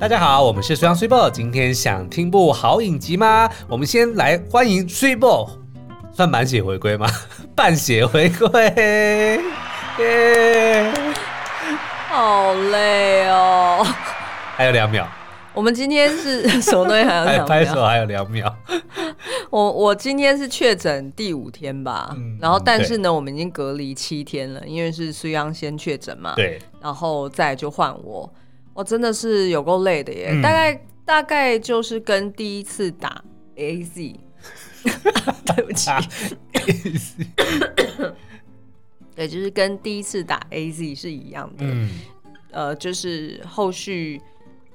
大家好，我们是 Sun Super。今天想听部好影集吗？我们先来欢迎 Super，算满血回归吗？半血回归，耶！好累哦，还有两秒。我们今天是 什么东西？还有两秒？拍手还有两秒。我我今天是确诊第五天吧，嗯、然后但是呢，我们已经隔离七天了，因为是苏央先确诊嘛。对。然后再就换我。我真的是有够累的耶，嗯、大概大概就是跟第一次打 AZ，对不起，对，就是跟第一次打 AZ 是一样的，嗯、呃，就是后续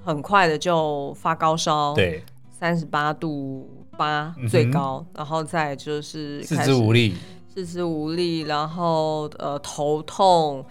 很快的就发高烧，对，三十八度八最高，嗯、然后再就是四肢无力，四肢无力，然后呃头痛。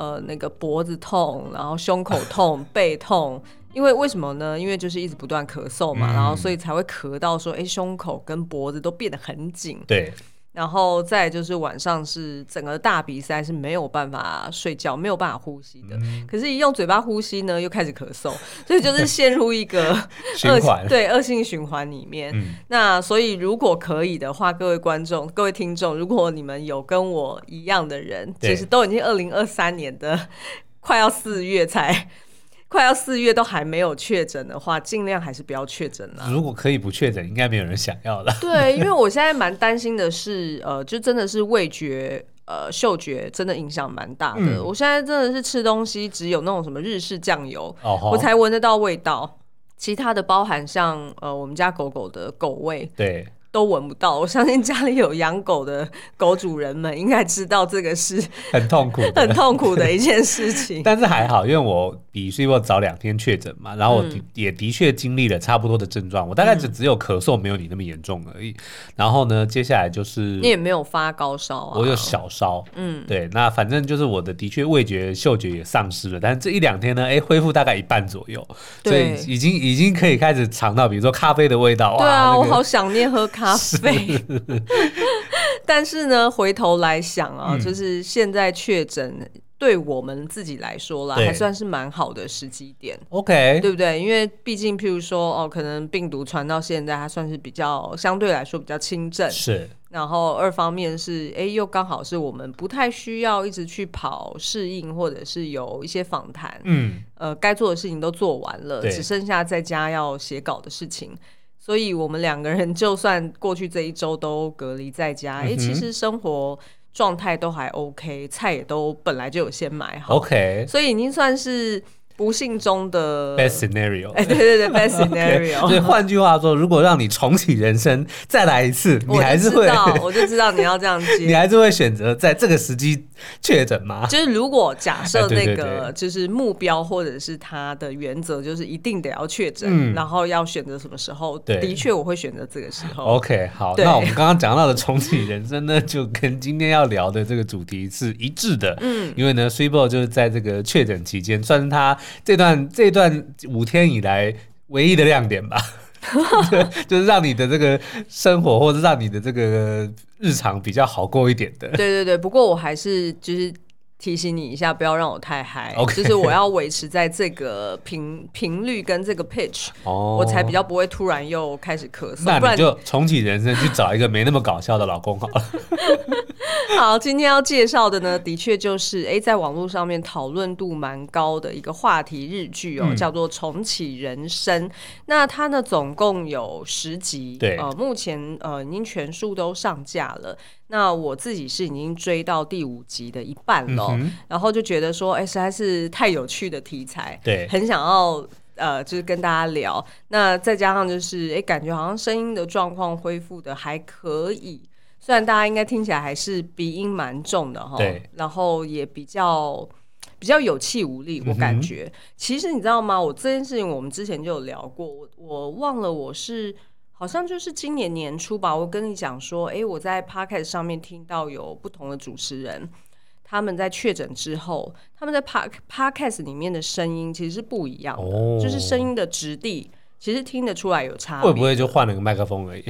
呃，那个脖子痛，然后胸口痛，背痛，因为为什么呢？因为就是一直不断咳嗽嘛，嗯、然后所以才会咳到说，哎，胸口跟脖子都变得很紧。对。然后再就是晚上是整个大比赛是没有办法睡觉，没有办法呼吸的。嗯、可是，一用嘴巴呼吸呢，又开始咳嗽，所以就是陷入一个 循环，对恶性循环里面。嗯、那所以，如果可以的话，各位观众、各位听众，如果你们有跟我一样的人，其实都已经二零二三年的 快要四月才。快要四月都还没有确诊的话，尽量还是不要确诊了。如果可以不确诊，应该没有人想要了。对，因为我现在蛮担心的是，呃，就真的是味觉、呃，嗅觉真的影响蛮大的。嗯、我现在真的是吃东西只有那种什么日式酱油，哦、我才闻得到味道，其他的包含像呃我们家狗狗的狗味，对。都闻不到，我相信家里有养狗的狗主人们应该知道这个是 很痛苦、很痛苦的一件事情。但是还好，因为我比 Super 早两天确诊嘛，然后我的也的确经历了差不多的症状，我大概只只有咳嗽没有你那么严重而已。然后呢，接下来就是你也没有发高烧啊，我有小烧，嗯，对，那反正就是我的的确味觉、嗅觉也丧失了，但是这一两天呢，哎，恢复大概一半左右，所以已经已经可以开始尝到，比如说咖啡的味道。对啊，我好想念喝。咖啡，但是呢，回头来想啊，嗯、就是现在确诊对我们自己来说啦，对还算是蛮好的时机点。OK，对不对？因为毕竟，譬如说哦，可能病毒传到现在，它算是比较相对来说比较轻症。是，然后二方面是，哎，又刚好是我们不太需要一直去跑适应，或者是有一些访谈。嗯，呃，该做的事情都做完了，只剩下在家要写稿的事情。所以我们两个人就算过去这一周都隔离在家，哎、其实生活状态都还 OK，菜也都本来就有先买好，OK，所以已经算是。不幸中的 best scenario，哎，对对对，best scenario。所以换句话说，如果让你重启人生再来一次，你还是会，我就知道你要这样接，你还是会选择在这个时机确诊吗？就是如果假设那个就是目标或者是他的原则，就是一定得要确诊，然后要选择什么时候？的确我会选择这个时候。OK，好，那我们刚刚讲到的重启人生呢，就跟今天要聊的这个主题是一致的。嗯，因为呢，Super 就是在这个确诊期间，算是他。这段这段五天以来唯一的亮点吧，就是让你的这个生活或者让你的这个日常比较好过一点的。对对对，不过我还是就是。提醒你一下，不要让我太嗨.就是我要维持在这个频频率跟这个 pitch，、oh. 我才比较不会突然又开始咳嗽。那你就重启人生，去找一个没那么搞笑的老公好了。好，今天要介绍的呢，的确就是哎，在网络上面讨论度蛮高的一个话题日剧哦，嗯、叫做《重启人生》。那它呢，总共有十集，对，呃，目前呃已经全数都上架了。那我自己是已经追到第五集的一半了，嗯、然后就觉得说，哎、欸，实在是太有趣的题材，对，很想要呃，就是跟大家聊。那再加上就是，哎、欸，感觉好像声音的状况恢复的还可以，虽然大家应该听起来还是鼻音蛮重的哈，对，然后也比较比较有气无力，我感觉。嗯、其实你知道吗？我这件事情我们之前就有聊过，我我忘了我是。好像就是今年年初吧，我跟你讲说，哎，我在 Podcast 上面听到有不同的主持人，他们在确诊之后，他们在 Pod Podcast 里面的声音其实是不一样的，哦、就是声音的质地其实听得出来有差别。会不会就换了个麦克风而已？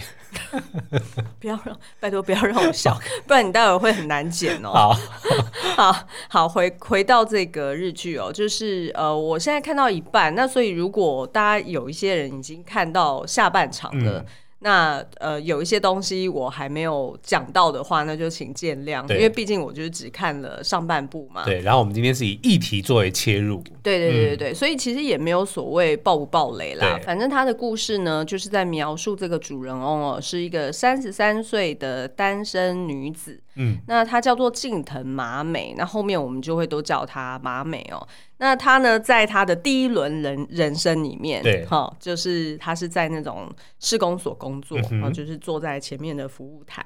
不要让，拜托不要让我笑，不然你待会会很难剪哦。好，好，好，回回到这个日剧哦，就是呃，我现在看到一半，那所以如果大家有一些人已经看到下半场的。嗯那呃，有一些东西我还没有讲到的话，那就请见谅，因为毕竟我就是只看了上半部嘛。对，然后我们今天是以议题作为切入。对对对对对，嗯、所以其实也没有所谓爆不爆雷啦。反正他的故事呢，就是在描述这个主人翁哦，是一个三十三岁的单身女子。嗯，那她叫做近藤麻美，那后面我们就会都叫她麻美哦。那他呢，在他的第一轮人人生里面，对，哈、哦，就是他是在那种施工所工作，然后、嗯哼哦、就是坐在前面的服务台。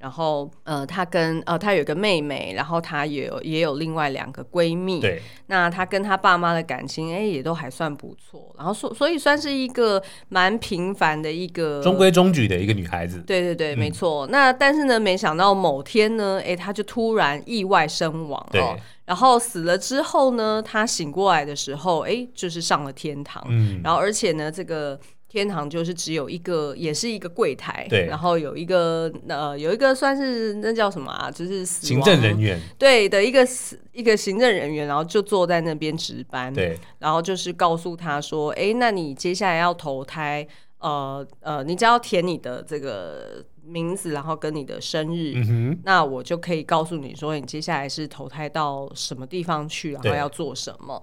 然后，呃，她跟呃，她有个妹妹，然后她也有也有另外两个闺蜜。对，那她跟她爸妈的感情，哎，也都还算不错。然后，所所以算是一个蛮平凡的一个中规中矩的一个女孩子。对对对，嗯、没错。那但是呢，没想到某天呢，哎，她就突然意外身亡哦。对然后死了之后呢，她醒过来的时候，哎，就是上了天堂。嗯。然后，而且呢，这个。天堂就是只有一个，也是一个柜台，对，然后有一个呃，有一个算是那叫什么啊，就是行政人员，对的一个一个行政人员，然后就坐在那边值班，对，然后就是告诉他说，哎，那你接下来要投胎，呃呃，你只要填你的这个名字，然后跟你的生日，嗯哼，那我就可以告诉你说，你接下来是投胎到什么地方去，然后要做什么。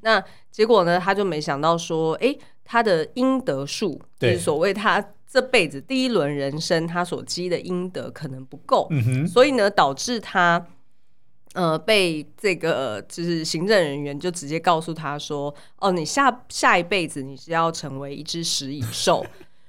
那结果呢，他就没想到说，哎。他的阴德数，就是所谓他这辈子第一轮人生，他所积的阴德可能不够，所以呢，导致他呃被这个就是行政人员就直接告诉他说：“哦，你下下一辈子你是要成为一只食蚁兽。”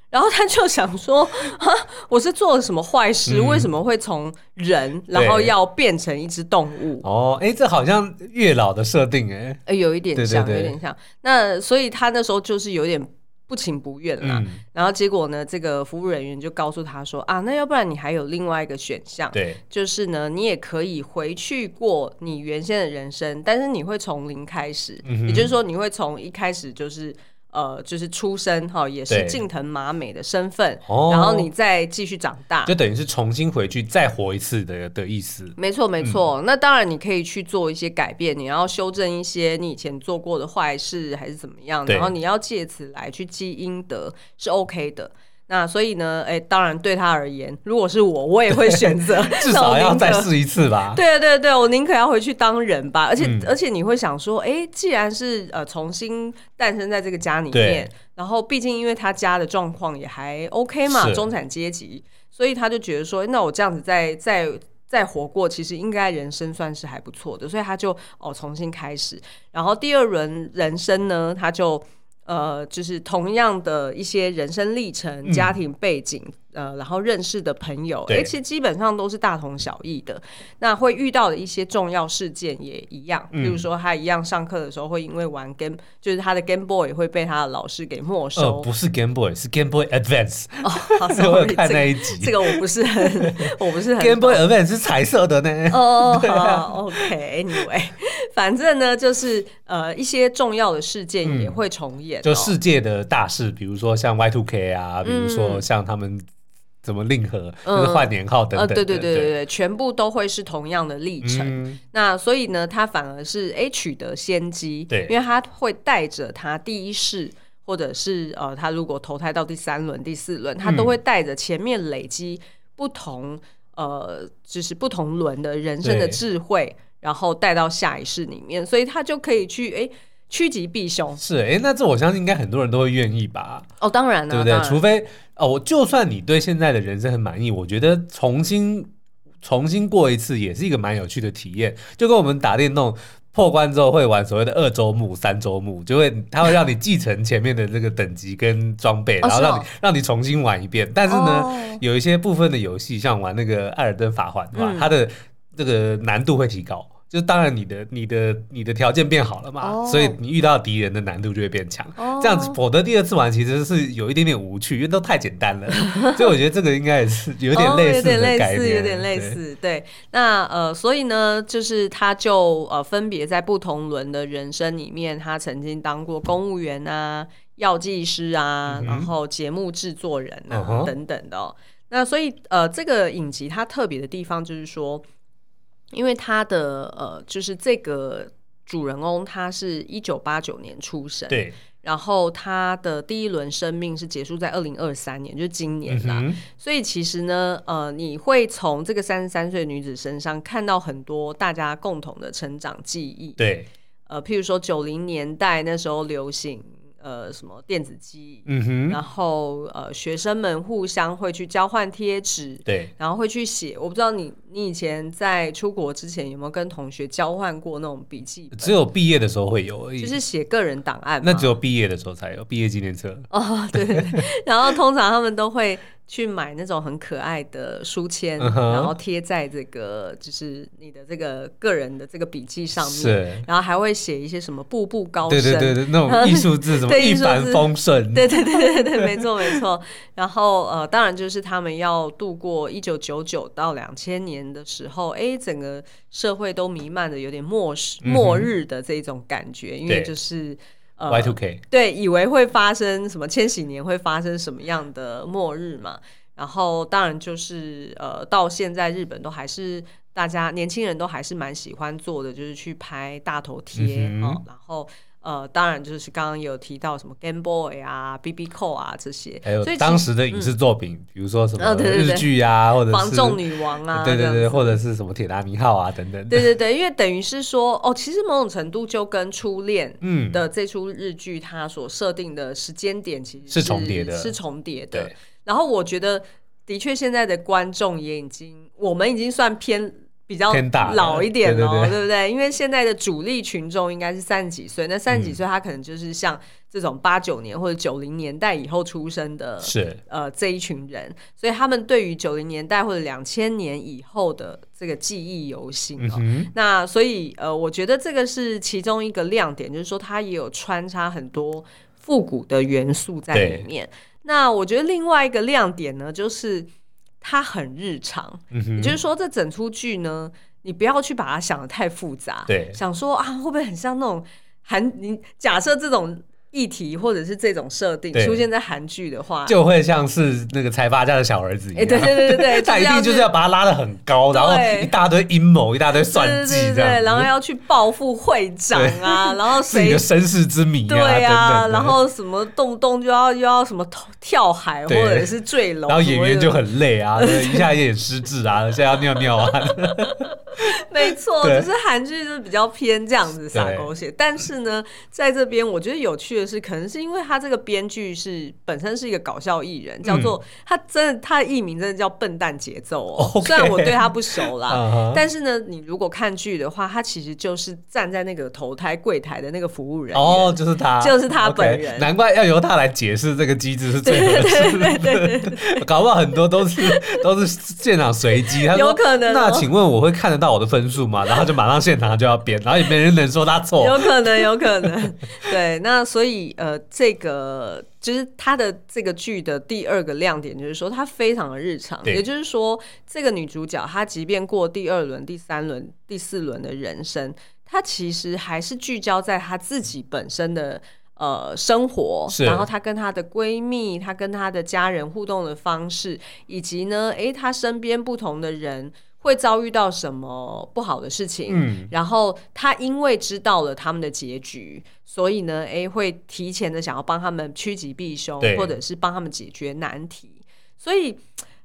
然后他就想说：“ 啊，我是做了什么坏事？嗯、为什么会从人然后要变成一只动物？”哦，哎，这好像月老的设定哎，哎，有一点像，对对对有点像。那所以他那时候就是有点不情不愿啦。嗯、然后结果呢，这个服务人员就告诉他说：“啊，那要不然你还有另外一个选项，对，就是呢，你也可以回去过你原先的人生，但是你会从零开始，嗯、哼也就是说你会从一开始就是。”呃，就是出生哈，也是近藤麻美的身份，哦、然后你再继续长大，就等于是重新回去再活一次的的意思。没错，没错。嗯、那当然你可以去做一些改变，你要修正一些你以前做过的坏事，还是怎么样，然后你要借此来去积阴德，是 OK 的。那所以呢，哎，当然对他而言，如果是我，我也会选择 至少要再试一次吧。对对对，我宁可要回去当人吧。而且、嗯、而且你会想说，哎，既然是呃重新诞生在这个家里面，然后毕竟因为他家的状况也还 OK 嘛，中产阶级，所以他就觉得说，那我这样子再再再活过，其实应该人生算是还不错的，所以他就哦重新开始。然后第二轮人生呢，他就。呃，就是同样的一些人生历程、家庭背景。嗯呃，然后认识的朋友，哎对，其实基本上都是大同小异的。那会遇到的一些重要事件也一样，嗯、比如说他一样上课的时候会因为玩 Game，就是他的 Game Boy 会被他的老师给没收。呃、不是 Game Boy，是 Game Boy Advance。哦，好，所以我有看那一集，这个、这个我不是很，我不是很。Game Boy Advance 是彩色的呢。哦，好，OK，Anyway，反正呢，就是呃一些重要的事件也会重演、哦嗯，就世界的大事，比如说像 Y Two K 啊，比如说像他们。怎么令和，就是换年号等等、对对对对对，全部都会是同样的历程。嗯、那所以呢，他反而是哎取得先机，对，因为他会带着他第一世，或者是呃，他如果投胎到第三轮、第四轮，他都会带着前面累积不同呃，就是不同轮的人生的智慧，然后带到下一世里面，所以他就可以去哎趋吉避凶。是哎，那这我相信应该很多人都会愿意吧？哦，当然了，对不对？除非。哦，我就算你对现在的人生很满意，我觉得重新重新过一次也是一个蛮有趣的体验。就跟我们打电动破关之后会玩所谓的二周目、三周目，就会它会让你继承前面的这个等级跟装备，然后让你、哦、让你重新玩一遍。但是呢，哦、有一些部分的游戏，像玩那个《艾尔登法环》对吧，嗯、它的这个难度会提高。就当然，你的、你的、你的条件变好了嘛，oh. 所以你遇到敌人的难度就会变强。Oh. 这样子，否则第二次玩其实是有一点点无趣，因为都太简单了。所以我觉得这个应该也是有点类似的概念，oh, 有点类似，有点类似。对，对那呃，所以呢，就是他就呃分别在不同轮的人生里面，他曾经当过公务员啊。药剂师啊，嗯、然后节目制作人啊、嗯、等等的、哦。那所以呃，这个影集它特别的地方就是说，因为他的呃，就是这个主人翁他是一九八九年出生，对。然后他的第一轮生命是结束在二零二三年，就是今年啦。嗯、所以其实呢，呃，你会从这个三十三岁女子身上看到很多大家共同的成长记忆。对，呃，譬如说九零年代那时候流行。呃，什么电子机？嗯哼，然后呃，学生们互相会去交换贴纸，对，然后会去写。我不知道你你以前在出国之前有没有跟同学交换过那种笔记？只有毕业的时候会有而已，就是写个人档案。那只有毕业的时候才有毕业纪念册。哦，对 然后通常他们都会。去买那种很可爱的书签，uh -huh. 然后贴在这个就是你的这个个人的这个笔记上面，然后还会写一些什么步步高升，对对对对，那种 艺术字什么一帆风顺，对对对对对，没错没错。然后呃，当然就是他们要度过一九九九到两千年的时候，哎，整个社会都弥漫的有点末世末日的这种感觉，嗯、因为就是。呃、Y2K 对，以为会发生什么千禧年会发生什么样的末日嘛？然后当然就是呃，到现在日本都还是大家年轻人都还是蛮喜欢做的，就是去拍大头贴、嗯、哦，然后。呃，当然就是刚刚有提到什么 Game Boy 啊、BB Call 啊这些，还有当时的影视作品，嗯、比如说什么日剧啊，或者是防仲女王啊，对对对，或者是什么铁达尼号啊等等。对对对，因为等于是说，哦，其实某种程度就跟初恋的这出日剧它所设定的时间点其实是，是重叠的，是重叠的。然后我觉得，的确现在的观众也已经，我们已经算偏。比较老一点哦，对，不对？因为现在的主力群众应该是三十几岁，那三十几岁他可能就是像这种八九年或者九零年代以后出生的，是呃这一群人，所以他们对于九零年代或者两千年以后的这个记忆犹新哦。嗯、那所以呃，我觉得这个是其中一个亮点，就是说它也有穿插很多复古的元素在里面。那我觉得另外一个亮点呢，就是。它很日常，嗯，也就是说，这整出剧呢，你不要去把它想得太复杂，对，想说啊，会不会很像那种韩？你假设这种。议题或者是这种设定出现在韩剧的话，就会像是那个财阀家的小儿子一样。欸、对对对对 对，他一定就是要把他拉得很高，然后一大堆阴谋，一大堆算计，对，对，对，对，然后要去报复会长啊，然后自己的身世之谜啊，对啊然后什么动不动就要又要什么跳海或者是坠楼，然后演员就很累啊，一下有点失智啊，现在要尿尿啊。没错，就是韩剧就是比较偏这样子撒狗血，但是呢，在这边我觉得有趣的是，可能是因为他这个编剧是本身是一个搞笑艺人，叫做他真的他的艺名真的叫笨蛋节奏哦。Okay. 虽然我对他不熟啦，uh -huh. 但是呢，你如果看剧的话，他其实就是站在那个投胎柜台的那个服务人哦，就是他，就是他本人。Okay. 难怪要由他来解释这个机制是最合适的。对对对，搞不好很多都是都是现场随机，有可能、哦。那请问我会看得到我的分数吗？然后就马上现场就要编，然后也没人能说他错。有可能，有可能。对，那所以呃，这个就是他的这个剧的第二个亮点，就是说他非常的日常。也就是说，这个女主角她即便过第二轮、第三轮、第四轮的人生，她其实还是聚焦在她自己本身的呃生活，然后她跟她的闺蜜、她跟她的家人互动的方式，以及呢，诶，她身边不同的人。会遭遇到什么不好的事情？嗯，然后他因为知道了他们的结局，所以呢，哎，会提前的想要帮他们趋吉避凶，或者是帮他们解决难题，所以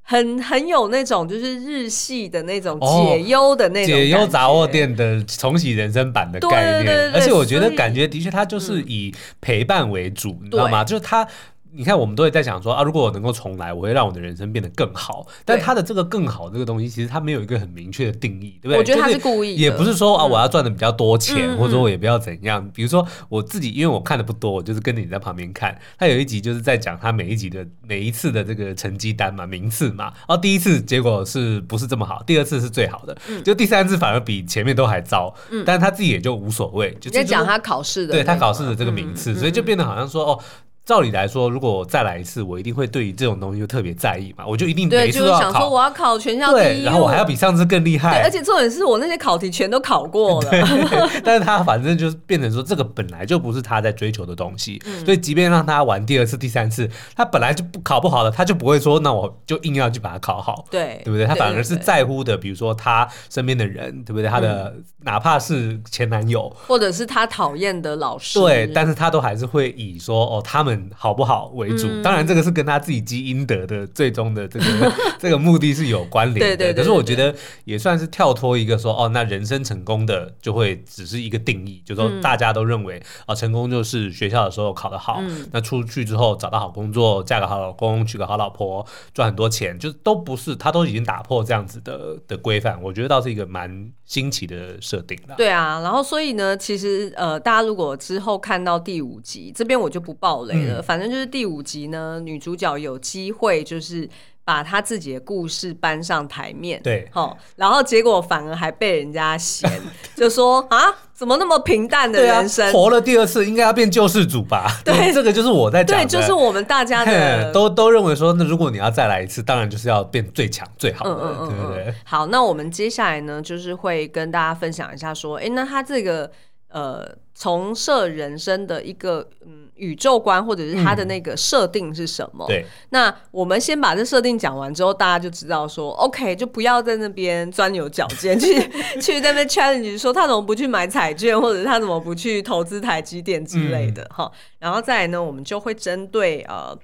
很很有那种就是日系的那种解忧的那种、哦、解忧杂货店的重启人生版的概念。对对对对，而且我觉得感觉的确，他就是以陪伴为主，嗯、你知道吗？就是他。你看，我们都会在想说啊，如果我能够重来，我会让我的人生变得更好。但他的这个更好这个东西，其实他没有一个很明确的定义，对不对？我觉得他是故意，就是、也不是说啊，我要赚的比较多钱，嗯、或者说我也不要怎样。比如说我自己，因为我看的不多，我就是跟着你在旁边看。他有一集就是在讲他每一集的每一次的这个成绩单嘛，名次嘛。然后第一次结果是不是这么好？第二次是最好的，嗯、就第三次反而比前面都还糟。嗯、但是他自己也就无所谓，就在讲他考试的，对他考试的这个名次、嗯，所以就变得好像说哦。照理来说，如果我再来一次，我一定会对于这种东西就特别在意嘛，我就一定每次都要考。对，就是想说我要考全校第一，然后我还要比上次更厉害。而且重点是我那些考题全都考过了。但是他反正就是变成说，这个本来就不是他在追求的东西，嗯、所以即便让他玩第二次、第三次，他本来就不考不好了，他就不会说，那我就硬要去把它考好。对，对不对？他反而是在乎的，比如说他身边的人，对不对？他的、嗯、哪怕是前男友，或者是他讨厌的老师，对，但是他都还是会以说哦，他们好不好？为主，当然这个是跟他自己积阴德的最终的这个 这个目的是有关联的。对对，可是我觉得也算是跳脱一个说哦，那人生成功的就会只是一个定义，就是说大家都认为啊、哦，成功就是学校的时候考得好，嗯、那出去之后找到好工作，嫁个好老公，娶个好老婆，赚很多钱，就都不是，他都已经打破这样子的的规范。我觉得倒是一个蛮新奇的设定了。对啊，然后所以呢，其实呃，大家如果之后看到第五集这边，我就不爆雷反正就是第。五集呢，女主角有机会就是把她自己的故事搬上台面，对，好，然后结果反而还被人家嫌，就说啊，怎么那么平淡的人生？啊、活了第二次应该要变救世主吧？对，对，这个就是我在讲的，对，就是我们大家的都都认为说，那如果你要再来一次，当然就是要变最强最好的，嗯嗯嗯，对不对？好，那我们接下来呢，就是会跟大家分享一下说，哎，那他这个呃。重设人生的一个嗯宇宙观，或者是它的那个设定是什么？嗯、对，那我们先把这设定讲完之后，大家就知道说，OK，就不要在那边钻牛角尖，去去在那边 challenge 说他怎么不去买彩券，或者他怎么不去投资台积电之类的哈、嗯。然后再来呢，我们就会针对呃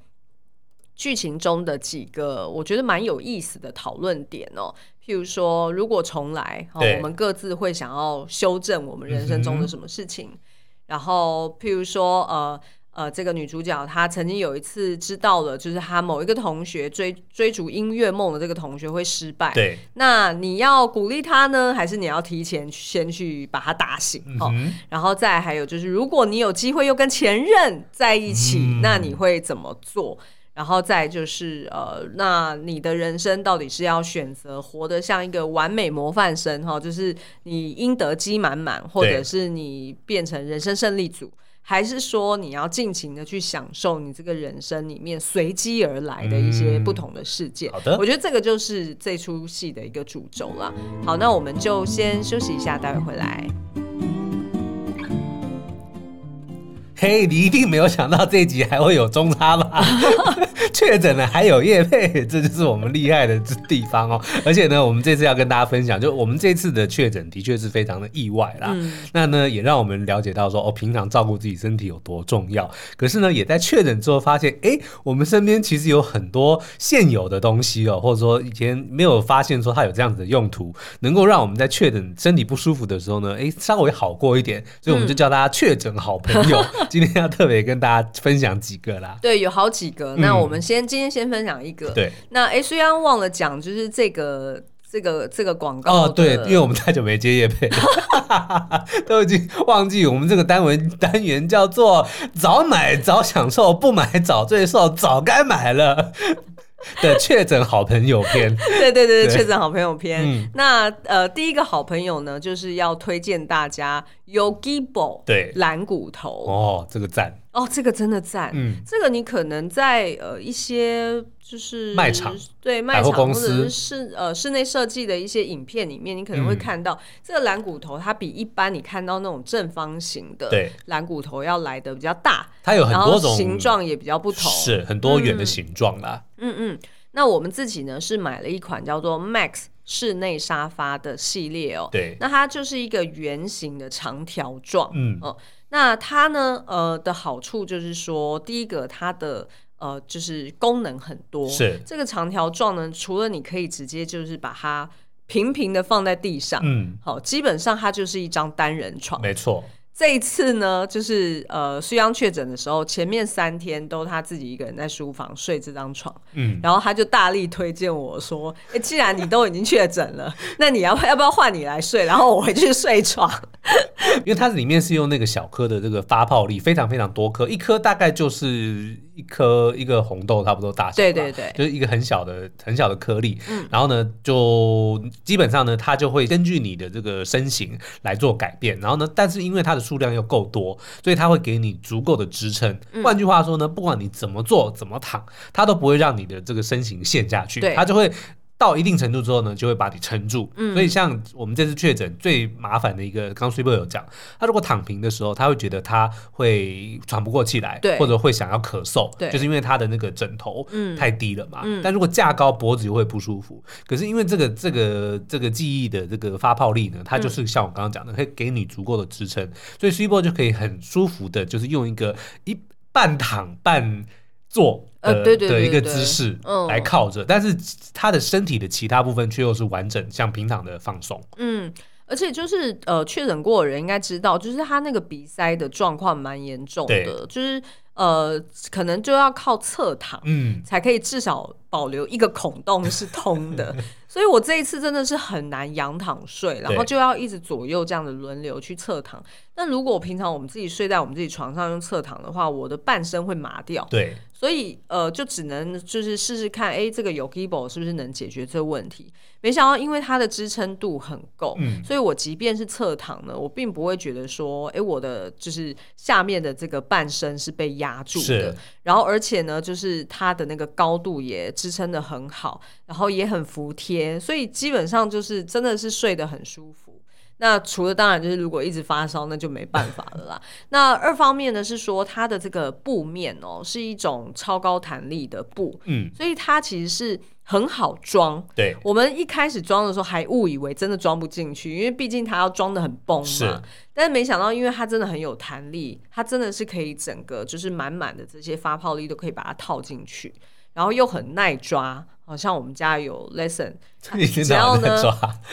剧情中的几个我觉得蛮有意思的讨论点哦。譬如说，如果重来，哦，我们各自会想要修正我们人生中的什么事情。嗯、然后，譬如说，呃呃，这个女主角她曾经有一次知道了，就是她某一个同学追追逐音乐梦的这个同学会失败。对，那你要鼓励她呢，还是你要提前先去把她打醒？哦、嗯，然后再还有就是，如果你有机会又跟前任在一起，嗯、那你会怎么做？然后再就是呃，那你的人生到底是要选择活得像一个完美模范生哈，就是你应得积满满，或者是你变成人生胜利组，还是说你要尽情的去享受你这个人生里面随机而来的一些不同的事件？嗯、好的，我觉得这个就是这出戏的一个主轴了。好，那我们就先休息一下，待会回来。嘿，你一定没有想到这一集还会有中差吧？确诊了还有叶配，这就是我们厉害的地方哦。而且呢，我们这次要跟大家分享，就我们这次的确诊的确是非常的意外啦。嗯、那呢，也让我们了解到说，哦，平常照顾自己身体有多重要。可是呢，也在确诊之后发现，哎，我们身边其实有很多现有的东西哦，或者说以前没有发现说它有这样子的用途，能够让我们在确诊身体不舒服的时候呢，哎，稍微好过一点。所以我们就叫大家确诊好朋友。嗯 今天要特别跟大家分享几个啦，对，有好几个。那我们先、嗯、今天先分享一个。对，那哎，虽然忘了讲，就是这个这个这个广告哦，对，因为我们太久没接夜配，都已经忘记我们这个单元单元叫做早买早享受，不买早最受，早该买了。的确诊好朋友篇，对对对，确诊好朋友篇。嗯、那呃，第一个好朋友呢，就是要推荐大家 Yogibo 对。蓝骨头。哦，这个赞哦，这个真的赞。嗯，这个你可能在呃一些就是卖场。对卖场或者是室呃室内设计的一些影片里面，你可能会看到、嗯、这个蓝骨头，它比一般你看到那种正方形的蓝骨头要来的比较大，它有很多种形状也比较不同，是很多元的形状啦。嗯嗯，那我们自己呢是买了一款叫做 Max 室内沙发的系列哦。对，那它就是一个圆形的长条状。嗯。哦、呃，那它呢呃的好处就是说，第一个它的呃就是功能很多。是这个长条状呢，除了你可以直接就是把它平平的放在地上，嗯，好，基本上它就是一张单人床。没错。这一次呢，就是呃，苏央确诊的时候，前面三天都他自己一个人在书房睡这张床，嗯，然后他就大力推荐我说，哎，既然你都已经确诊了，那你要要不要换你来睡，然后我回去睡床。因为它里面是用那个小颗的这个发泡粒，非常非常多颗，一颗大概就是一颗一个红豆差不多大小，对对对，就是一个很小的很小的颗粒。嗯，然后呢，就基本上呢，它就会根据你的这个身形来做改变。然后呢，但是因为它的数量又够多，所以它会给你足够的支撑。换句话说呢，不管你怎么做怎么躺，它都不会让你的这个身形陷下去，它就会。到一定程度之后呢，就会把你撑住。嗯，所以像我们这次确诊最麻烦的一个，刚刚 Super 有讲，他如果躺平的时候，他会觉得他会喘不过气来，对，或者会想要咳嗽，对，就是因为他的那个枕头太低了嘛。嗯，但如果架高，脖子就会不舒服。可是因为这个这个这个记忆的这个发泡力呢，它就是像我刚刚讲的，会给你足够的支撑，所以 Super 就可以很舒服的，就是用一个一半躺半坐。呃，对对的一个姿势来靠着，但是他的身体的其他部分却又是完整，像平躺的放松。嗯，而且就是呃，确诊过的人应该知道，就是他那个鼻塞的状况蛮严重的，就是呃，可能就要靠侧躺，嗯，才可以至少保留一个孔洞是通的。所以我这一次真的是很难仰躺睡，然后就要一直左右这样的轮流去侧躺。那如果平常我们自己睡在我们自己床上用侧躺的话，我的半身会麻掉。对。所以，呃，就只能就是试试看，哎，这个 Yogibo 是不是能解决这个问题？没想到，因为它的支撑度很够，嗯，所以我即便是侧躺呢，我并不会觉得说，哎，我的就是下面的这个半身是被压住的。然后，而且呢，就是它的那个高度也支撑的很好，然后也很服帖，所以基本上就是真的是睡得很舒服。那除了当然就是如果一直发烧，那就没办法了啦。那二方面呢是说它的这个布面哦是一种超高弹力的布，嗯，所以它其实是很好装。对，我们一开始装的时候还误以为真的装不进去，因为毕竟它要装的很崩嘛。是，但是没想到因为它真的很有弹力，它真的是可以整个就是满满的这些发泡力都可以把它套进去，然后又很耐抓。好像我们家有 lesson，只要呢，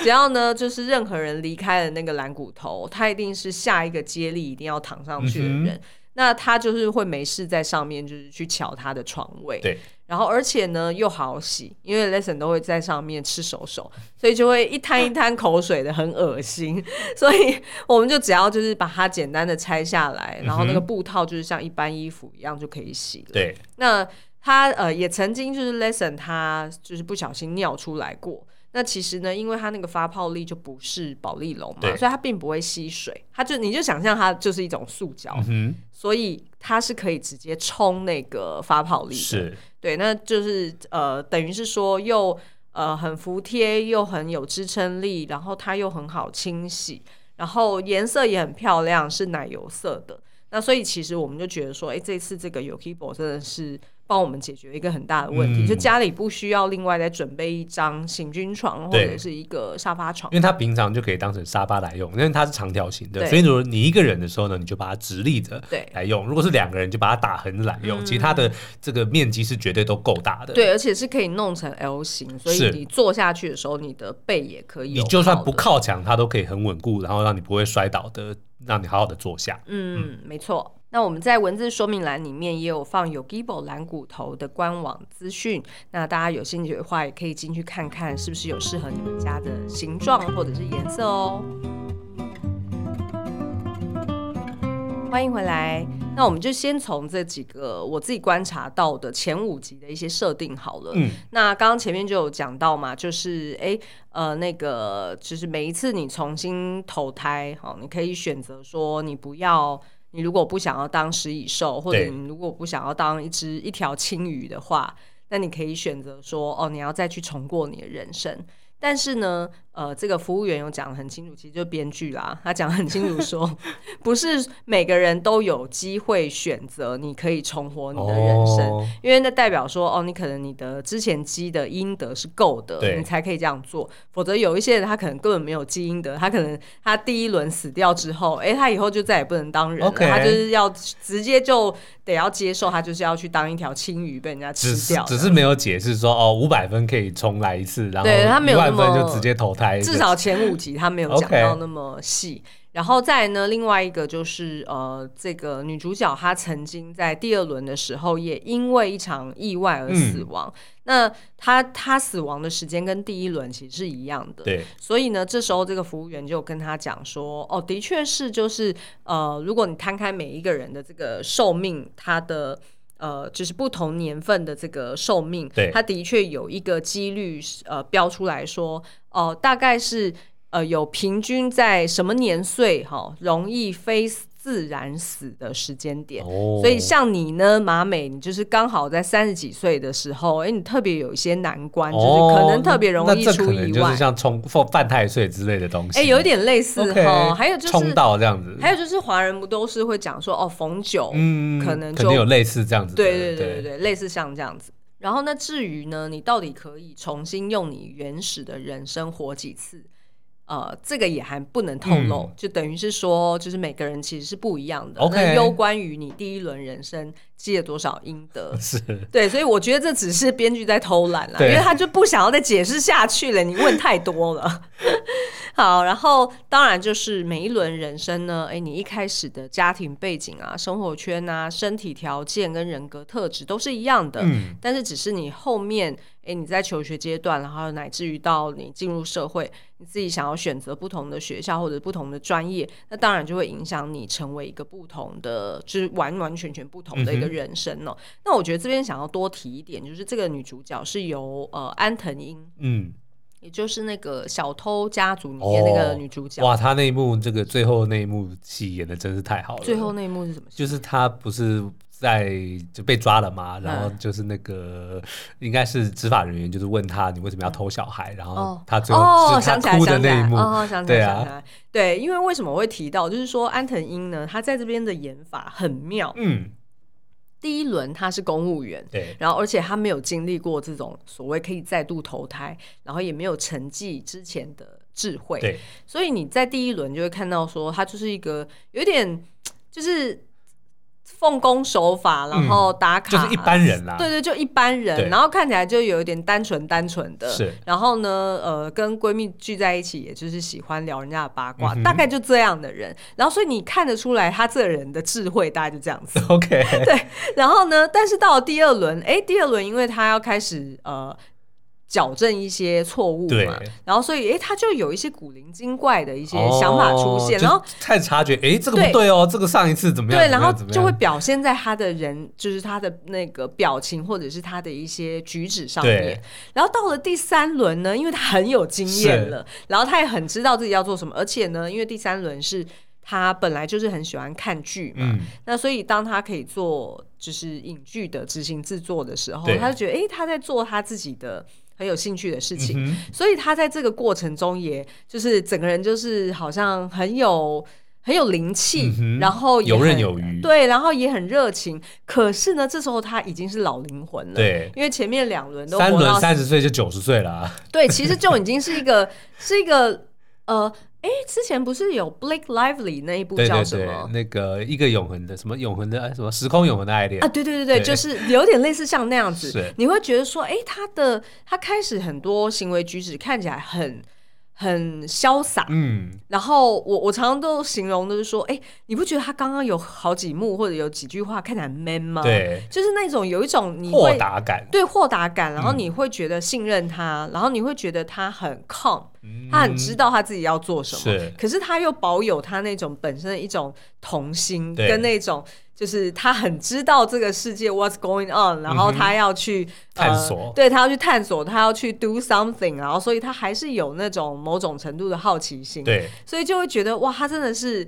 只要呢，就是任何人离开了那个蓝骨头，他一定是下一个接力一定要躺上去的人，那他就是会没事在上面，就是去瞧他的床位。对，然后而且呢又好洗，因为 lesson 都会在上面吃手手，所以就会一滩一滩口水的，很恶心。所以我们就只要就是把它简单的拆下来，然后那个布套就是像一般衣服一样就可以洗了。对，那。他呃也曾经就是 lesson，他就是不小心尿出来过。那其实呢，因为它那个发泡力就不是保利龙嘛，所以它并不会吸水。它就你就想象它就是一种塑胶，嗯、所以它是可以直接冲那个发泡力的。是，对，那就是呃等于是说又呃很服帖，又很有支撑力，然后它又很好清洗，然后颜色也很漂亮，是奶油色的。那所以其实我们就觉得说，哎，这次这个 Yokibo 真的是。帮我们解决一个很大的问题，嗯、就家里不需要另外再准备一张行军床或者是一个沙发床，因为它平常就可以当成沙发来用，因为它是长条形的，所以如果你一个人的时候呢，你就把它直立着来用；如果是两个人，就把它打横着来用。嗯、其实它的这个面积是绝对都够大的，对，而且是可以弄成 L 型，所以你坐下去的时候，你的背也可以，你就算不靠墙，它都可以很稳固，然后让你不会摔倒的，让你好好的坐下。嗯，嗯没错。那我们在文字说明栏里面也有放 Yogibo 蓝骨头的官网资讯，那大家有兴趣的话，也可以进去看看，是不是有适合你们家的形状或者是颜色哦。欢迎回来，那我们就先从这几个我自己观察到的前五集的一些设定好了。嗯，那刚刚前面就有讲到嘛，就是诶，呃，那个就是每一次你重新投胎，好，你可以选择说你不要。你如果不想要当食蚁兽，或者你如果不想要当一只一条青鱼的话，那你可以选择说，哦，你要再去重过你的人生。但是呢，呃，这个服务员有讲得很清楚，其实就是编剧啦，他讲得很清楚说，不是每个人都有机会选择你可以重活你的人生，哦、因为那代表说，哦，你可能你的之前积的阴德是够的，你才可以这样做。否则有一些人他可能根本没有积阴德，他可能他第一轮死掉之后，哎，他以后就再也不能当人.他就是要直接就得要接受，他就是要去当一条青鱼被人家吃掉只。只是没有解释说，哦，五百分可以重来一次，然后对他没有一万分就直接投胎。至少前五集他没有讲到那么细.然后再呢，另外一个就是呃，这个女主角她曾经在第二轮的时候也因为一场意外而死亡。嗯、那她她死亡的时间跟第一轮其实是一样的。对。所以呢，这时候这个服务员就跟她讲说：“哦，的确是，就是呃，如果你摊开每一个人的这个寿命，他的呃，就是不同年份的这个寿命，对，它的确有一个几率呃标出来说，哦、呃，大概是。”呃，有平均在什么年岁哈、哦，容易非自然死的时间点。哦、所以像你呢，马美，你就是刚好在三十几岁的时候，哎，你特别有一些难关，哦、就是可能特别容易出意外，就是像冲犯太岁之类的东西。哎，有一点类似哈。还有就是冲到这样子，还有就是华人不都是会讲说哦，逢九，嗯，可能就肯定有类似这样子。对对对对对，类似像这样子。然后那至于呢，你到底可以重新用你原始的人生活几次？呃，这个也还不能透露，嗯、就等于是说，就是每个人其实是不一样的。Okay 那攸关于你第一轮人生积了多少阴德，是对，所以我觉得这只是编剧在偷懒啦，因为他就不想要再解释下去了。你问太多了。好，然后当然就是每一轮人生呢，哎，你一开始的家庭背景啊、生活圈啊、身体条件跟人格特质都是一样的，嗯，但是只是你后面。诶，你在求学阶段，然后乃至于到你进入社会，你自己想要选择不同的学校或者不同的专业，那当然就会影响你成为一个不同的，就是完完全全不同的一个人生哦。嗯、那我觉得这边想要多提一点，就是这个女主角是由呃安藤英，嗯，也就是那个小偷家族里面那个女主角。哦、哇，她那一幕这个最后那一幕戏演的真是太好了。最后那一幕是什么？就是她不是。在就被抓了嘛，然后就是那个应该是执法人员，就是问他你为什么要偷小孩，然后他最后是他哭的那一幕，哦，想起来，想起来，对，因为为什么我会提到，就是说安藤英呢，她在这边的演法很妙，嗯，第一轮他是公务员，对，然后而且他没有经历过这种所谓可以再度投胎，然后也没有承继之前的智慧，对，所以你在第一轮就会看到说他就是一个有点就是。奉公守法，然后打卡，就是一般人啦。对对，就一般人，然后看起来就有一点单纯单纯的。是。然后呢，呃，跟闺蜜聚在一起，也就是喜欢聊人家的八卦，大概就这样的人。然后，所以你看得出来，他这个人的智慧大概就这样子。OK。对。然后呢，但是到了第二轮，哎，第二轮，因为他要开始呃。矫正一些错误嘛，然后所以哎，他就有一些古灵精怪的一些想法出现，哦、然后太察觉哎，这个不对哦，对这个上一次怎么样？对，然后就会表现在他的人，就是他的那个表情或者是他的一些举止上面。然后到了第三轮呢，因为他很有经验了，然后他也很知道自己要做什么，而且呢，因为第三轮是他本来就是很喜欢看剧嘛，嗯、那所以当他可以做就是影剧的执行制作的时候，他就觉得哎，他在做他自己的。很有兴趣的事情，嗯、所以他在这个过程中，也就是整个人就是好像很有很有灵气，嗯、然后游刃有余，对，然后也很热情。可是呢，这时候他已经是老灵魂了，对，因为前面两轮都三轮三十岁就九十岁了，啊，对，其实就已经是一个是一个呃。哎，之前不是有 Blake Lively 那一部叫什么？对对对，那个一个永恒的什么永恒的什么时空永恒的爱恋啊？对对对对，对就是有点类似像那样子。是你会觉得说，哎，他的他开始很多行为举止看起来很很潇洒，嗯。然后我我常常都形容的是说，哎，你不觉得他刚刚有好几幕或者有几句话看起来很 man 吗？对，就是那种有一种你豁达感，对豁达感，然后你会觉得信任他，嗯、然后你会觉得他很 calm。他很知道他自己要做什么，是可是他又保有他那种本身的一种童心，跟那种就是他很知道这个世界 what's going on，然后他要去、嗯呃、探索，对，他要去探索，他要去 do something，然后所以他还是有那种某种程度的好奇心，对，所以就会觉得哇，他真的是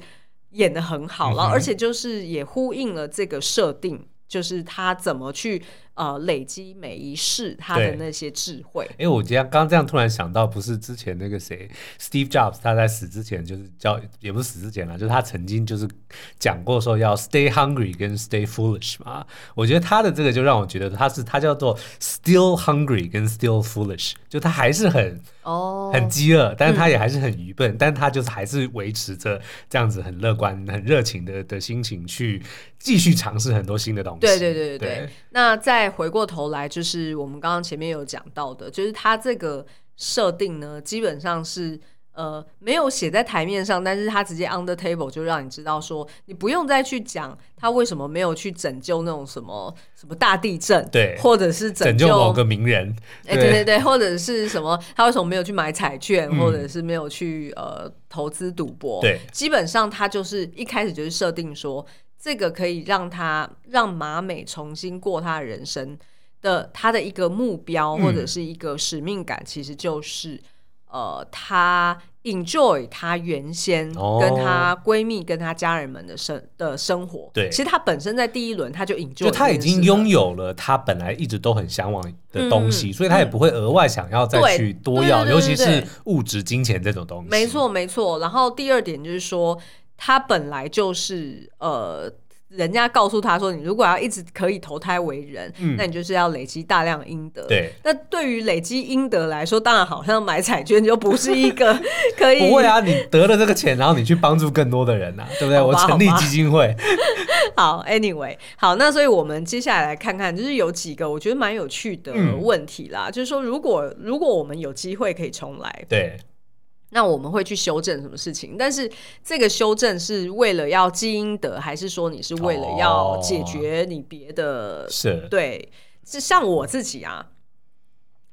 演的很好，然后而且就是也呼应了这个设定，就是他怎么去。呃，累积每一世他的那些智慧。哎、欸，我今天刚刚这样突然想到，不是之前那个谁，Steve Jobs，他在死之前就是叫，也不是死之前了，就是他曾经就是讲过说要 stay hungry 跟 stay foolish 嘛。我觉得他的这个就让我觉得他是他叫做 still hungry 跟 still foolish，就他还是很哦很饥饿，但是他也还是很愚笨，嗯、但他就是还是维持着这样子很乐观、很热情的的心情去继续尝试很多新的东西。对对对对对。对。那再回过头来，就是我们刚刚前面有讲到的，就是他这个设定呢，基本上是呃，没有写在台面上，但是他直接 on the table 就让你知道说，你不用再去讲他为什么没有去拯救那种什么什么大地震，对，或者是拯救，拯救某个名人，哎，对对对，或者是什么他为什么没有去买彩券，嗯、或者是没有去呃投资赌博，对，基本上他就是一开始就是设定说，这个可以让他让马美重新过他的人生的他的一个目标或者是一个使命感，其实就是。嗯呃，她 enjoy 她原先跟她闺蜜、跟她家人们的生的生活。对，其实她本身在第一轮她就 enjoy，就她已经拥有了她本来一直都很向往的东西，嗯、所以她也不会额外想要再去多要，尤其是物质金钱这种东西。没错，没错。然后第二点就是说，她本来就是呃。人家告诉他说：“你如果要一直可以投胎为人，嗯、那你就是要累积大量阴德。”对。那对于累积阴德来说，当然好像买彩券就不是一个 可以。不会啊，你得了这个钱，然后你去帮助更多的人啊，对不对？我成立基金会。好，Anyway，好，那所以我们接下来来看看，就是有几个我觉得蛮有趣的问题啦。嗯、就是说，如果如果我们有机会可以重来，对。那我们会去修正什么事情？但是这个修正是为了要积阴德，还是说你是为了要解决你别的？哦、是对，是像我自己啊，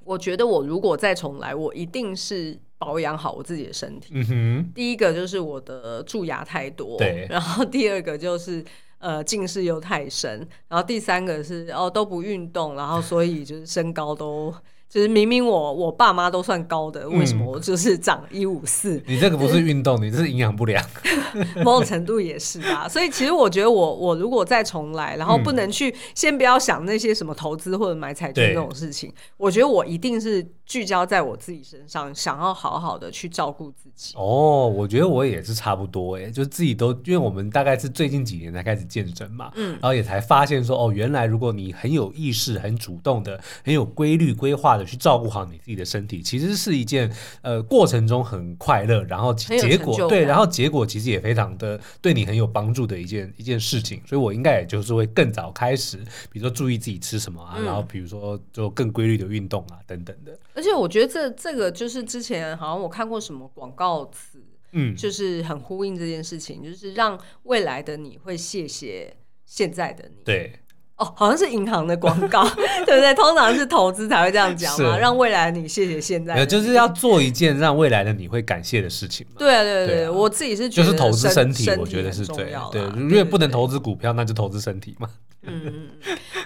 我觉得我如果再重来，我一定是保养好我自己的身体。嗯哼，第一个就是我的蛀牙太多，对，然后第二个就是呃近视又太深，然后第三个是哦都不运动，然后所以就是身高都。就是明明我我爸妈都算高的，为什么我就是长一五四？你这个不是运动，你这是营养不良。某种程度也是啊，所以其实我觉得我我如果再重来，然后不能去先不要想那些什么投资或者买彩券那种事情，我觉得我一定是聚焦在我自己身上，想要好好的去照顾自己。哦，我觉得我也是差不多哎，就自己都因为我们大概是最近几年才开始健身嘛，嗯，然后也才发现说哦，原来如果你很有意识、很主动的、很有规律规划的。去照顾好你自己的身体，其实是一件呃过程中很快乐，然后结果对，然后结果其实也非常的对你很有帮助的一件一件事情。所以我应该也就是会更早开始，比如说注意自己吃什么啊，嗯、然后比如说就更规律的运动啊等等的。而且我觉得这这个就是之前好像我看过什么广告词，嗯，就是很呼应这件事情，就是让未来的你会谢谢现在的你。对。哦，好像是银行的广告，对不对？通常是投资才会这样讲嘛，是让未来的你谢谢现在就是要做一件让未来的你会感谢的事情嘛。对啊，对对我自己是觉得就是投资身体，我觉得是最要的。对，因为不能投资股票，那就投资身体嘛。嗯，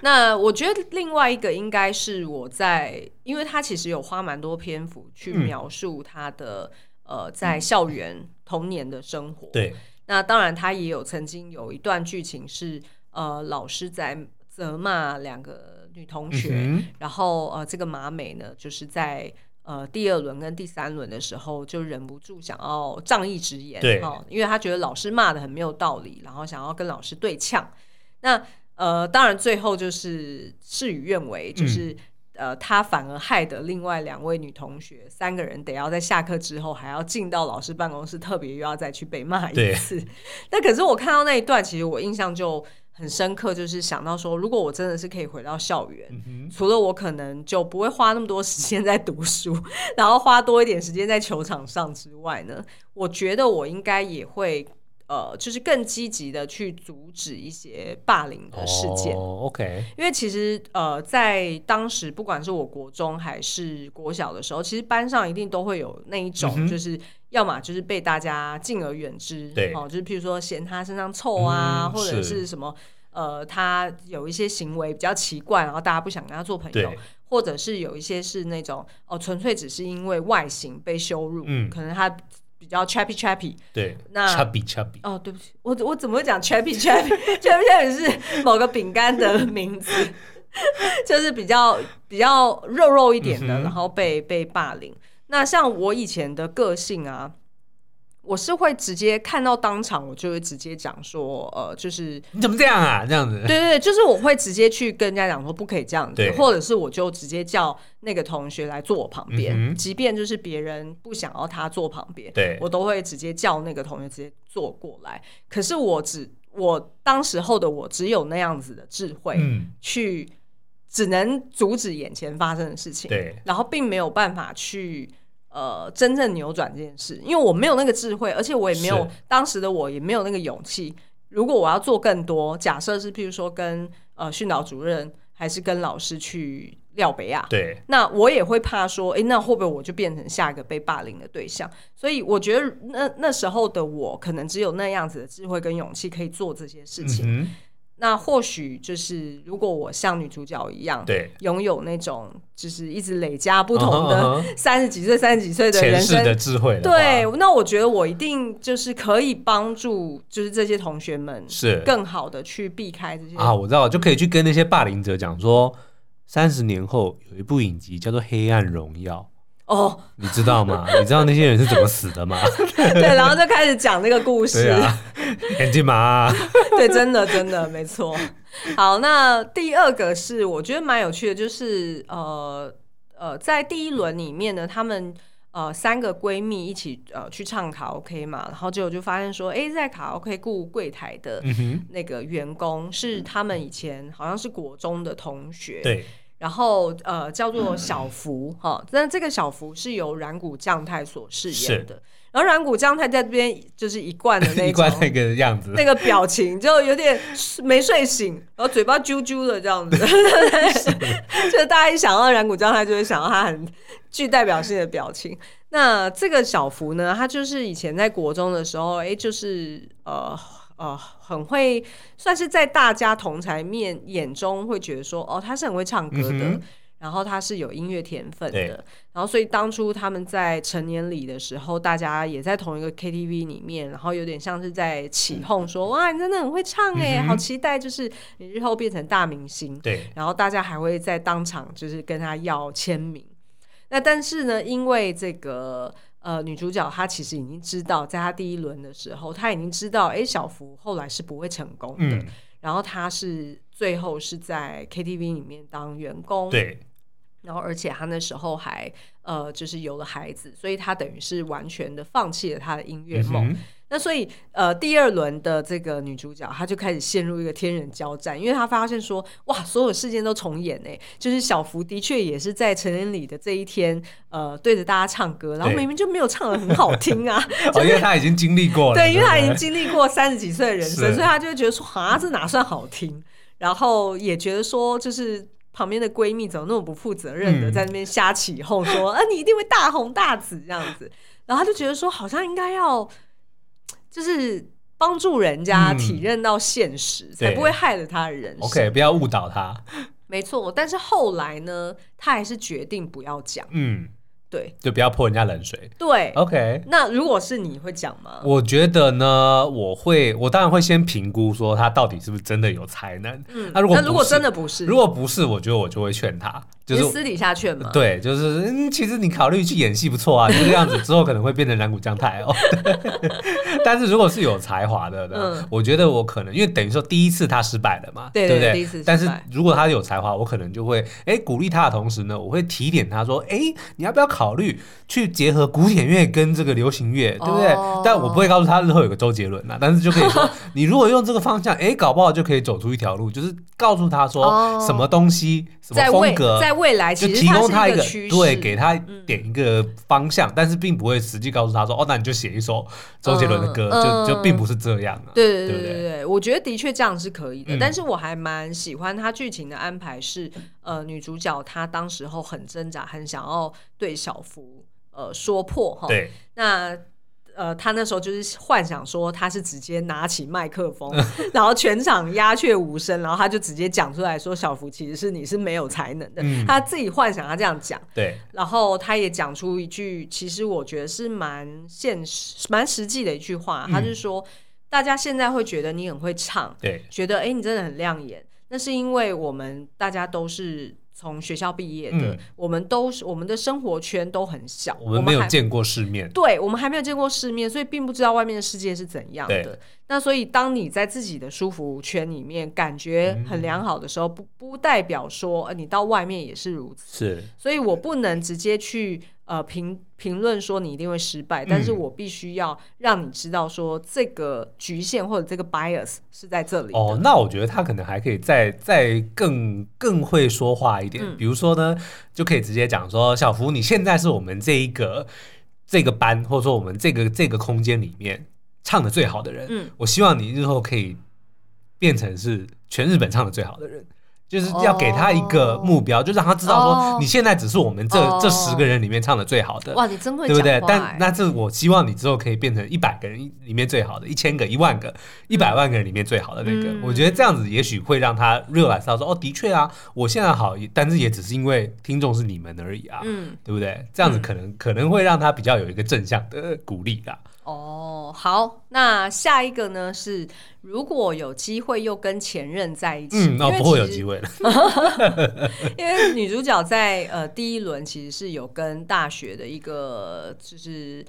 那我觉得另外一个应该是我在，因为他其实有花蛮多篇幅去描述他的、嗯、呃在校园童年的生活。对，那当然他也有曾经有一段剧情是呃老师在。责骂两个女同学，嗯、然后呃，这个马美呢，就是在呃第二轮跟第三轮的时候，就忍不住想要仗义直言，对、哦，因为他觉得老师骂得很没有道理，然后想要跟老师对呛。那呃，当然最后就是事与愿违，就是、嗯、呃，他反而害得另外两位女同学三个人得要在下课之后还要进到老师办公室，特别又要再去被骂一次。那可是我看到那一段，其实我印象就。很深刻，就是想到说，如果我真的是可以回到校园，嗯、除了我可能就不会花那么多时间在读书，然后花多一点时间在球场上之外呢，我觉得我应该也会呃，就是更积极的去阻止一些霸凌的事件。哦、OK，因为其实呃，在当时不管是我国中还是国小的时候，其实班上一定都会有那一种就是。要么就是被大家敬而远之，对，哦，就是譬如说嫌他身上臭啊，嗯、或者是什么，是呃，他有一些行为比较奇怪，然后大家不想跟他做朋友，或者是有一些是那种哦，纯粹只是因为外形被羞辱，嗯，可能他比较 chappy chappy 对，那 chappy chappy 哦，对不起，我我怎么会讲 chappy chappy？chappy chappy 是某个饼干的名字，就是比较比较肉肉一点的，嗯、然后被被霸凌。那像我以前的个性啊，我是会直接看到当场，我就会直接讲说，呃，就是你怎么这样啊？这样子，对对对，就是我会直接去跟人家讲说不可以这样子，或者是我就直接叫那个同学来坐我旁边，嗯、即便就是别人不想要他坐旁边，对我都会直接叫那个同学直接坐过来。可是我只我当时候的我只有那样子的智慧，嗯，去只能阻止眼前发生的事情，对，然后并没有办法去。呃真正扭转这件事，因为我没有那个智慧，而且我也没有当时的我也没有那个勇气。如果我要做更多，假设是譬如说跟呃训导主任还是跟老师去廖北亚，对，那我也会怕说，哎，那会不会我就变成下一个被霸凌的对象？所以我觉得那那时候的我，可能只有那样子的智慧跟勇气，可以做这些事情。嗯那或许就是，如果我像女主角一样，对，拥有那种就是一直累加不同的 三十几岁、三十几岁的人生的智慧，对，那我觉得我一定就是可以帮助，就是这些同学们是更好的去避开这些啊，我知道，就可以去跟那些霸凌者讲说，三十年后有一部影集叫做《黑暗荣耀》。哦，oh, 你知道吗？你知道那些人是怎么死的吗？对，然后就开始讲那个故事。啊眼睛麻。对，真的，真的，没错。好，那第二个是我觉得蛮有趣的，就是呃呃，在第一轮里面呢，他们呃三个闺蜜一起呃去唱卡拉 OK 嘛，然后结果就发现说，哎，在卡拉 OK 顾柜台的那个员工是他们以前好像是国中的同学。对。然后呃叫做小福哈，但、嗯、这个小福是由染骨将太所饰演的。然后染骨将太在这边就是一贯的 那一贯那个样子，那个表情就有点没睡醒，然后嘴巴啾啾的这样子，对 是 就大家一想到染骨将太，就会想到他很具代表性的表情。那这个小福呢，他就是以前在国中的时候，哎，就是呃。呃，很会算是在大家同才面眼中会觉得说，哦，他是很会唱歌的，嗯、然后他是有音乐天分的，然后所以当初他们在成年礼的时候，大家也在同一个 KTV 里面，然后有点像是在起哄说，嗯、哇，你真的很会唱哎，嗯、好期待就是你日后变成大明星，对，然后大家还会在当场就是跟他要签名，那但是呢，因为这个。呃，女主角她其实已经知道，在她第一轮的时候，她已经知道，哎，小福后来是不会成功的。嗯、然后她是最后是在 KTV 里面当员工，对。然后而且她那时候还呃，就是有了孩子，所以她等于是完全的放弃了她的音乐梦。嗯那所以，呃，第二轮的这个女主角，她就开始陷入一个天人交战，因为她发现说，哇，所有事件都重演哎，就是小福的确也是在成人礼的这一天，呃，对着大家唱歌，然后明明就没有唱的很好听啊，哦因为他已经经历过了，对，因为他已经经历过三十几岁的人生，所以他就会觉得说，啊，这哪算好听？然后也觉得说，就是旁边的闺蜜怎么那么不负责任的在那边瞎起哄说，嗯、啊，你一定会大红大紫这样子，然后她就觉得说，好像应该要。就是帮助人家体认到现实，嗯、才不会害了他的人生。OK，不要误导他。没错，但是后来呢，他还是决定不要讲。嗯。对，就不要泼人家冷水。对，OK。那如果是你会讲吗？我觉得呢，我会，我当然会先评估说他到底是不是真的有才能。嗯，那如果那如果真的不是，如果不是，我觉得我就会劝他，就是私底下劝嘛。对，就是嗯，其实你考虑去演戏不错啊，就这个样子之后可能会变成染谷将太哦。但是如果是有才华的呢，我觉得我可能因为等于说第一次他失败了嘛，对不对？第一次。但是如果他有才华，我可能就会哎鼓励他的同时呢，我会提点他说，哎，你要不要考。考虑去结合古典乐跟这个流行乐，对不对？Oh. 但我不会告诉他日后有个周杰伦呐，但是就可以说，你如果用这个方向，哎，搞不好就可以走出一条路，就是告诉他说什么东西、oh. 什么风格，在未来就提供他一个对，给他点一个方向，嗯、但是并不会实际告诉他说，哦，那你就写一首周杰伦的歌，嗯、就就并不是这样啊。对对对对对，我觉得的确这样是可以的，嗯、但是我还蛮喜欢他剧情的安排是，呃，女主角她当时候很挣扎，很想要对小福。呃，说破哈，对，那呃，她那时候就是幻想说她是直接拿起麦克风，然后全场鸦雀无声，然后她就直接讲出来说：“小福其实是你是没有才能的。嗯”他自己幻想她这样讲，对，然后她也讲出一句，其实我觉得是蛮现实、蛮实际的一句话，嗯、他就说：“大家现在会觉得你很会唱，对，觉得哎、欸，你真的很亮眼，那是因为我们大家都是。”从学校毕业的，嗯、我们都是我们的生活圈都很小，我们没有见过世面。对，我们还没有见过世面，所以并不知道外面的世界是怎样的。对那所以，当你在自己的舒服圈里面感觉很良好的时候，嗯、不不代表说，呃，你到外面也是如此。是，所以我不能直接去呃评评论说你一定会失败，但是我必须要让你知道说这个局限或者这个 bias 是在这里。哦，那我觉得他可能还可以再再更更会说话一点，嗯、比如说呢，就可以直接讲说，小福，你现在是我们这一个这个班，或者说我们这个这个空间里面唱的最好的人。嗯，我希望你日后可以变成是全日本唱的最好的人。就是要给他一个目标，oh, 就让他知道说，你现在只是我们这、oh, 这十个人里面唱的最好的。哇，你真会讲，对不对？但那这我希望你之后可以变成一百个人里面最好的，一千个、一万个、一百万个人里面最好的那个。嗯、我觉得这样子也许会让他 realize 到说，哦，的确啊，我现在好，但是也只是因为听众是你们而已啊，嗯，对不对？这样子可能、嗯、可能会让他比较有一个正向的鼓励啦。哦，好，那下一个呢是，如果有机会又跟前任在一起，嗯，那不会有机会了，因为女主角在呃第一轮其实是有跟大学的一个，就是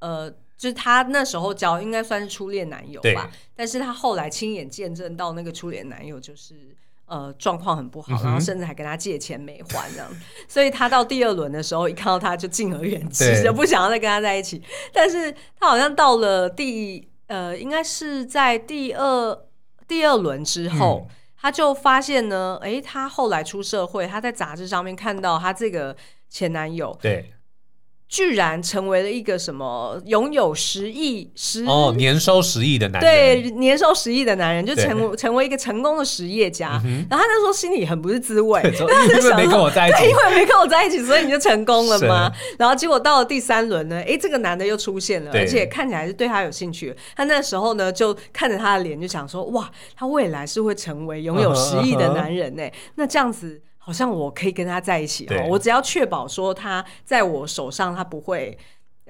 呃，就是她那时候交应该算是初恋男友吧，但是她后来亲眼见证到那个初恋男友就是。呃，状况很不好，然后甚至还跟他借钱没还这样，嗯、所以他到第二轮的时候，一看到他就敬而远之，就不想要再跟他在一起。但是他好像到了第呃，应该是在第二第二轮之后，嗯、他就发现呢，哎、欸，他后来出社会，他在杂志上面看到他这个前男友，对。居然成为了一个什么拥有十亿十哦年收十亿的男人，对年收十亿的男人就成对成为一个成功的实业家，嗯、然后他那时候心里很不是滋味，因为没跟我在一起，因为没跟我在一起，所以你就成功了吗？然后结果到了第三轮呢，哎，这个男的又出现了，而且看起来是对他有兴趣。他那时候呢，就看着他的脸，就想说，哇，他未来是会成为拥有十亿的男人呢。那这样子。好像我可以跟他在一起哈，我只要确保说他在我手上，他不会。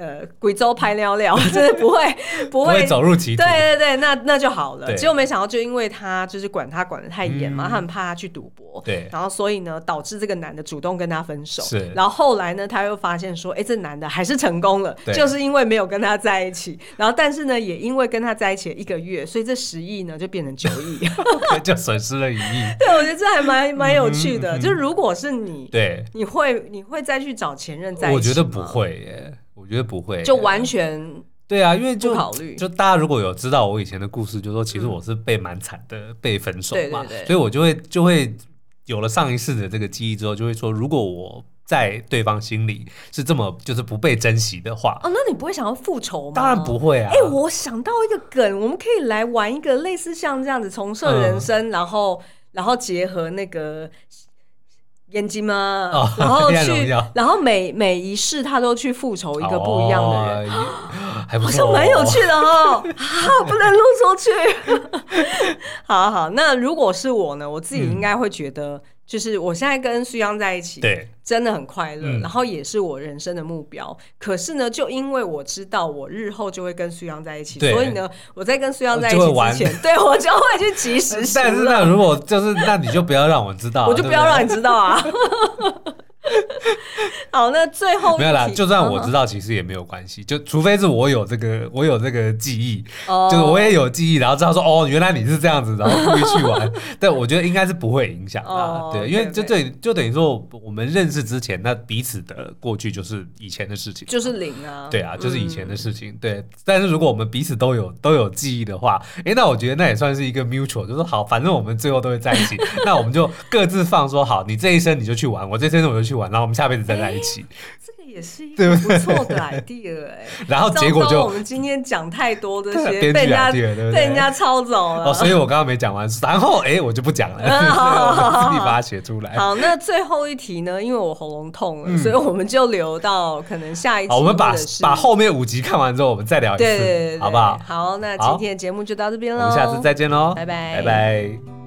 呃，贵州拍尿尿，真的不会 不会，走入歧途。对对对，那那就好了。结果没想到，就因为他就是管他管的太严嘛，嗯、他很怕他去赌博。对。然后所以呢，导致这个男的主动跟他分手。是。然后后来呢，他又发现说，哎、欸，这男的还是成功了，就是因为没有跟他在一起。然后，但是呢，也因为跟他在一起了一个月，所以这十亿呢就变成九亿，就损失了一亿。对，我觉得这还蛮蛮有趣的。嗯嗯、就是如果是你，对，你会你会再去找前任在一起？我觉得不会耶。我觉得不会，就完全对啊，因为就考虑，就大家如果有知道我以前的故事，就说其实我是被蛮惨的，嗯、被分手嘛，对对对，所以我就会就会有了上一世的这个记忆之后，就会说，如果我在对方心里是这么就是不被珍惜的话，哦，那你不会想要复仇吗？当然不会啊！哎、欸，我想到一个梗，我们可以来玩一个类似像这样子重设人生，嗯、然后然后结合那个。眼睛吗？哦、然后去，然后每每一世他都去复仇一个不一样的人，好像蛮有趣的哦。啊，不能录出去。好好，那如果是我呢？我自己应该会觉得。嗯就是我现在跟苏央在一起，对，真的很快乐，嗯、然后也是我人生的目标。可是呢，就因为我知道我日后就会跟苏央在一起，所以呢，我在跟苏央在一起之前，对我就会去及时。但是那如果就是，那你就不要让我知道，我就不要让你知道啊。好，那最后没有啦。就算我知道，其实也没有关系。就除非是我有这个，我有这个记忆，就是我也有记忆，然后知道说哦，原来你是这样子，然后故意去玩。但我觉得应该是不会影响的，对，因为就对，就等于说我们认识之前，那彼此的过去就是以前的事情，就是零啊。对啊，就是以前的事情。对，但是如果我们彼此都有都有记忆的话，哎，那我觉得那也算是一个 mutual，就是好，反正我们最后都会在一起，那我们就各自放说好，你这一生你就去玩，我这一生我就去玩。然后我们下辈子再在一起，这个也是一个不错的 idea 哎。然后结果就我们今天讲太多这些，被人家被人家抄走了。哦，所以我刚刚没讲完，然后哎，我就不讲了，我自己把它写出来。好，那最后一题呢？因为我喉咙痛了，所以我们就留到可能下一集。我们把把后面五集看完之后，我们再聊一次，好不好？好，那今天的节目就到这边了，我们下次再见喽，拜拜，拜拜。